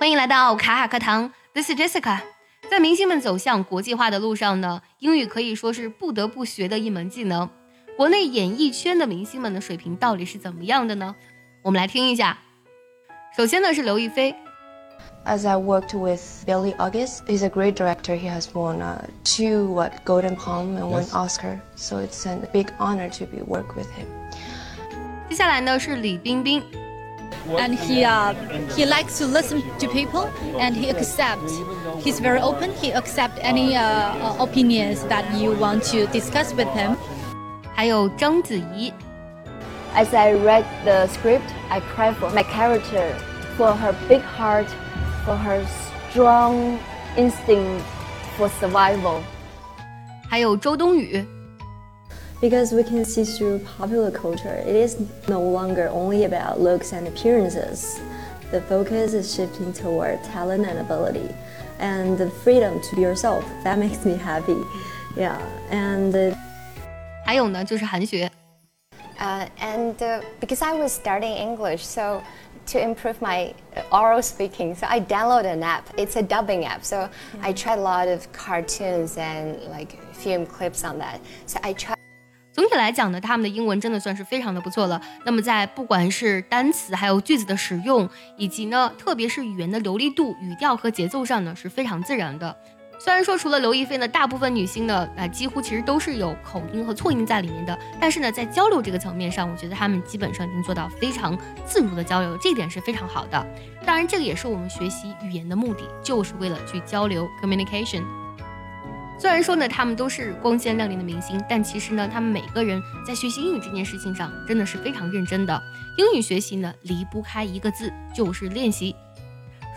欢迎来到卡卡课堂，This is Jessica。在明星们走向国际化的路上呢，英语可以说是不得不学的一门技能。国内演艺圈的明星们的水平到底是怎么样的呢？我们来听一下。首先呢是刘亦菲。As I worked with Billy August, he's a great director. He has won uh, two what Golden Palm and one Oscar, so it's a big honor to be work with him. 接下来呢是李冰冰。and he uh, he likes to listen to people and he accepts he's very open he accepts any uh, uh, opinions that you want to discuss with him 还有章子怡 as i read the script i cry for my character for her big heart for her strong instinct for survival 还有周冬雨 because we can see through popular culture, it is no longer only about looks and appearances. The focus is shifting toward talent and ability and the freedom to be yourself. That makes me happy. Yeah. And uh, 还有呢，就是韩雪。Uh, and uh, because I was studying English, so to improve my uh, oral speaking, so I downloaded an app. It's a dubbing app, so. I mm. tried a lot of cartoons and like film clips on that. So I tried. 总体来讲呢，他们的英文真的算是非常的不错了。那么在不管是单词，还有句子的使用，以及呢，特别是语言的流利度、语调和节奏上呢，是非常自然的。虽然说除了刘亦菲呢，大部分女星呢，啊，几乎其实都是有口音和错音在里面的。但是呢，在交流这个层面上，我觉得她们基本上已经做到非常自如的交流，这一点是非常好的。当然，这个也是我们学习语言的目的，就是为了去交流 communication。虽然说呢，他们都是光鲜亮丽的明星，但其实呢，他们每个人在学习英语这件事情上真的是非常认真的。英语学习呢，离不开一个字，就是练习。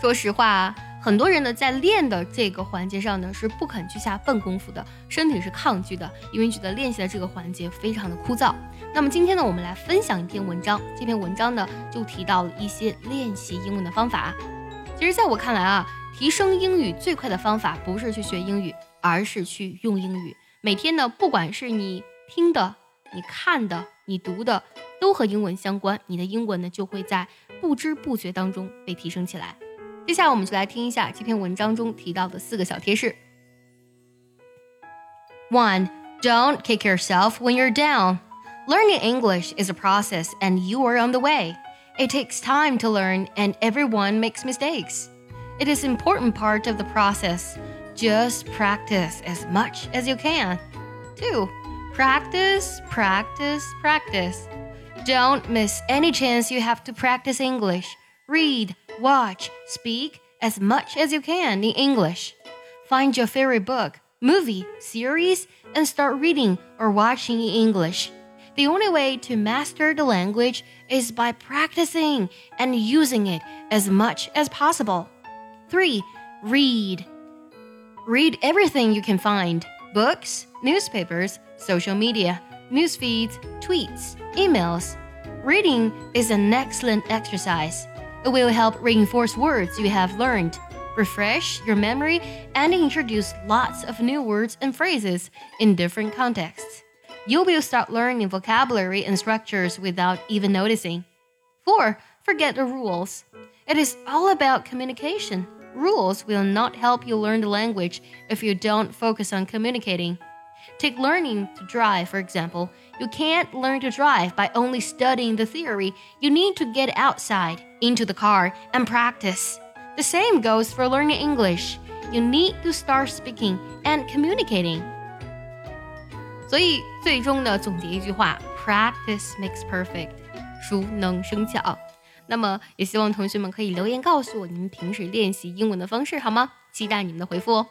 说实话，很多人呢在练的这个环节上呢，是不肯去下笨功夫的，身体是抗拒的，因为觉得练习的这个环节非常的枯燥。那么今天呢，我们来分享一篇文章，这篇文章呢就提到了一些练习英文的方法。其实，在我看来啊，提升英语最快的方法不是去学英语。而是去用英语。每天呢，不管是你听的、你看的、你读的，都和英文相关，你的英文呢就会在不知不觉当中被提升起来。接下来，我们就来听一下这篇文章中提到的四个小贴士。One, don't kick yourself when you're down. Learning English is a process, and you are on the way. It takes time to learn, and everyone makes mistakes. It is an important part of the process. Just practice as much as you can. 2. Practice, practice, practice. Don't miss any chance you have to practice English. Read, watch, speak as much as you can in English. Find your favorite book, movie, series, and start reading or watching in English. The only way to master the language is by practicing and using it as much as possible. 3. Read. Read everything you can find books, newspapers, social media, news feeds, tweets, emails. Reading is an excellent exercise. It will help reinforce words you have learned, refresh your memory, and introduce lots of new words and phrases in different contexts. You will start learning vocabulary and structures without even noticing. 4. Forget the rules. It is all about communication. Rules will not help you learn the language if you don't focus on communicating. Take learning to drive, for example. You can't learn to drive by only studying the theory. You need to get outside, into the car, and practice. The same goes for learning English. You need to start speaking and communicating. 所以最终的总结一句话：Practice makes perfect，熟能生巧。 那么也希望同学们可以留言告诉我你们平时练习英文的方式，好吗？期待你们的回复哦。